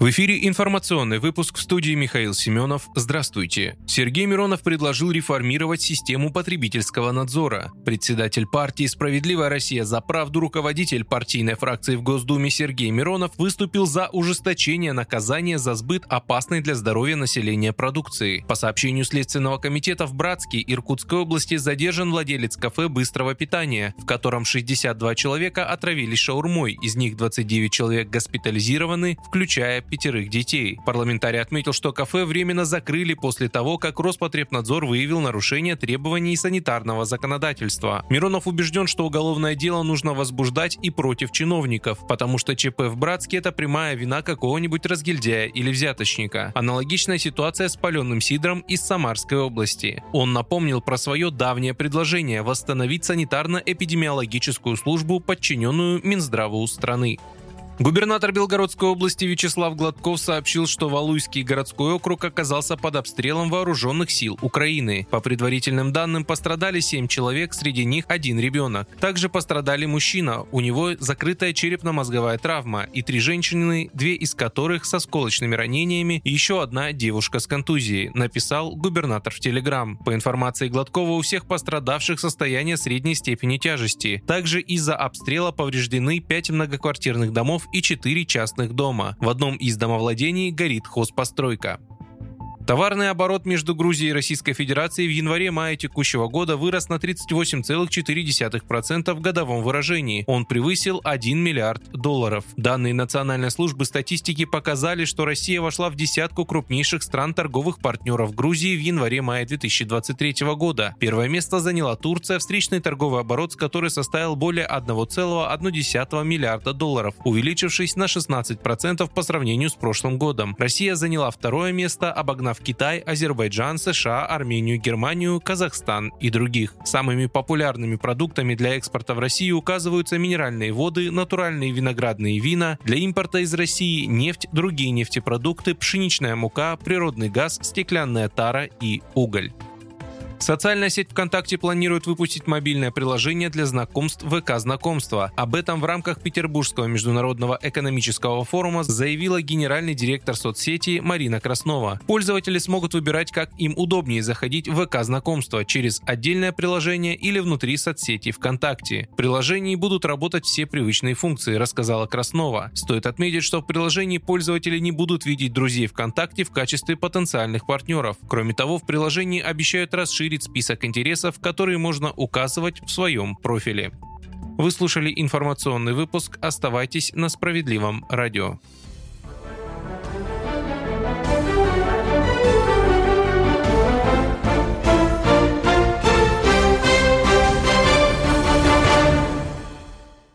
В эфире информационный выпуск в студии Михаил Семенов. Здравствуйте. Сергей Миронов предложил реформировать систему потребительского надзора. Председатель партии «Справедливая Россия за правду» руководитель партийной фракции в Госдуме Сергей Миронов выступил за ужесточение наказания за сбыт опасной для здоровья населения продукции. По сообщению Следственного комитета в Братске Иркутской области задержан владелец кафе быстрого питания, в котором 62 человека отравились шаурмой, из них 29 человек госпитализированы, включая пятерых детей. Парламентарий отметил, что кафе временно закрыли после того, как Роспотребнадзор выявил нарушение требований санитарного законодательства. Миронов убежден, что уголовное дело нужно возбуждать и против чиновников, потому что ЧП в Братске – это прямая вина какого-нибудь разгильдяя или взяточника. Аналогичная ситуация с паленым сидром из Самарской области. Он напомнил про свое давнее предложение восстановить санитарно-эпидемиологическую службу, подчиненную Минздраву страны. Губернатор Белгородской области Вячеслав Гладков сообщил, что Валуйский городской округ оказался под обстрелом вооруженных сил Украины. По предварительным данным, пострадали 7 человек, среди них один ребенок. Также пострадали мужчина, у него закрытая черепно-мозговая травма, и три женщины, две из которых с осколочными ранениями, и еще одна девушка с контузией, написал губернатор в Телеграм. По информации Гладкова, у всех пострадавших состояние средней степени тяжести. Также из-за обстрела повреждены 5 многоквартирных домов и 4 частных дома. В одном из домовладений горит хозпостройка. Товарный оборот между Грузией и Российской Федерацией в январе-мае текущего года вырос на 38,4% в годовом выражении. Он превысил 1 миллиард долларов. Данные Национальной службы статистики показали, что Россия вошла в десятку крупнейших стран торговых партнеров Грузии в январе-мае 2023 года. Первое место заняла Турция, встречный торговый оборот с которой составил более 1,1 миллиарда долларов, увеличившись на 16% по сравнению с прошлым годом. Россия заняла второе место, обогнав Китай, Азербайджан, США, Армению, Германию, Казахстан и других. Самыми популярными продуктами для экспорта в Россию указываются минеральные воды, натуральные виноградные вина, для импорта из России нефть, другие нефтепродукты, пшеничная мука, природный газ, стеклянная тара и уголь. Социальная сеть ВКонтакте планирует выпустить мобильное приложение для знакомств ВК Знакомства. Об этом в рамках Петербургского международного экономического форума заявила генеральный директор соцсети Марина Краснова. Пользователи смогут выбирать, как им удобнее заходить в ВК Знакомства через отдельное приложение или внутри соцсети ВКонтакте. В приложении будут работать все привычные функции, рассказала Краснова. Стоит отметить, что в приложении пользователи не будут видеть друзей ВКонтакте в качестве потенциальных партнеров. Кроме того, в приложении обещают расширить расширить список интересов, которые можно указывать в своем профиле. Вы слушали информационный выпуск. Оставайтесь на справедливом радио.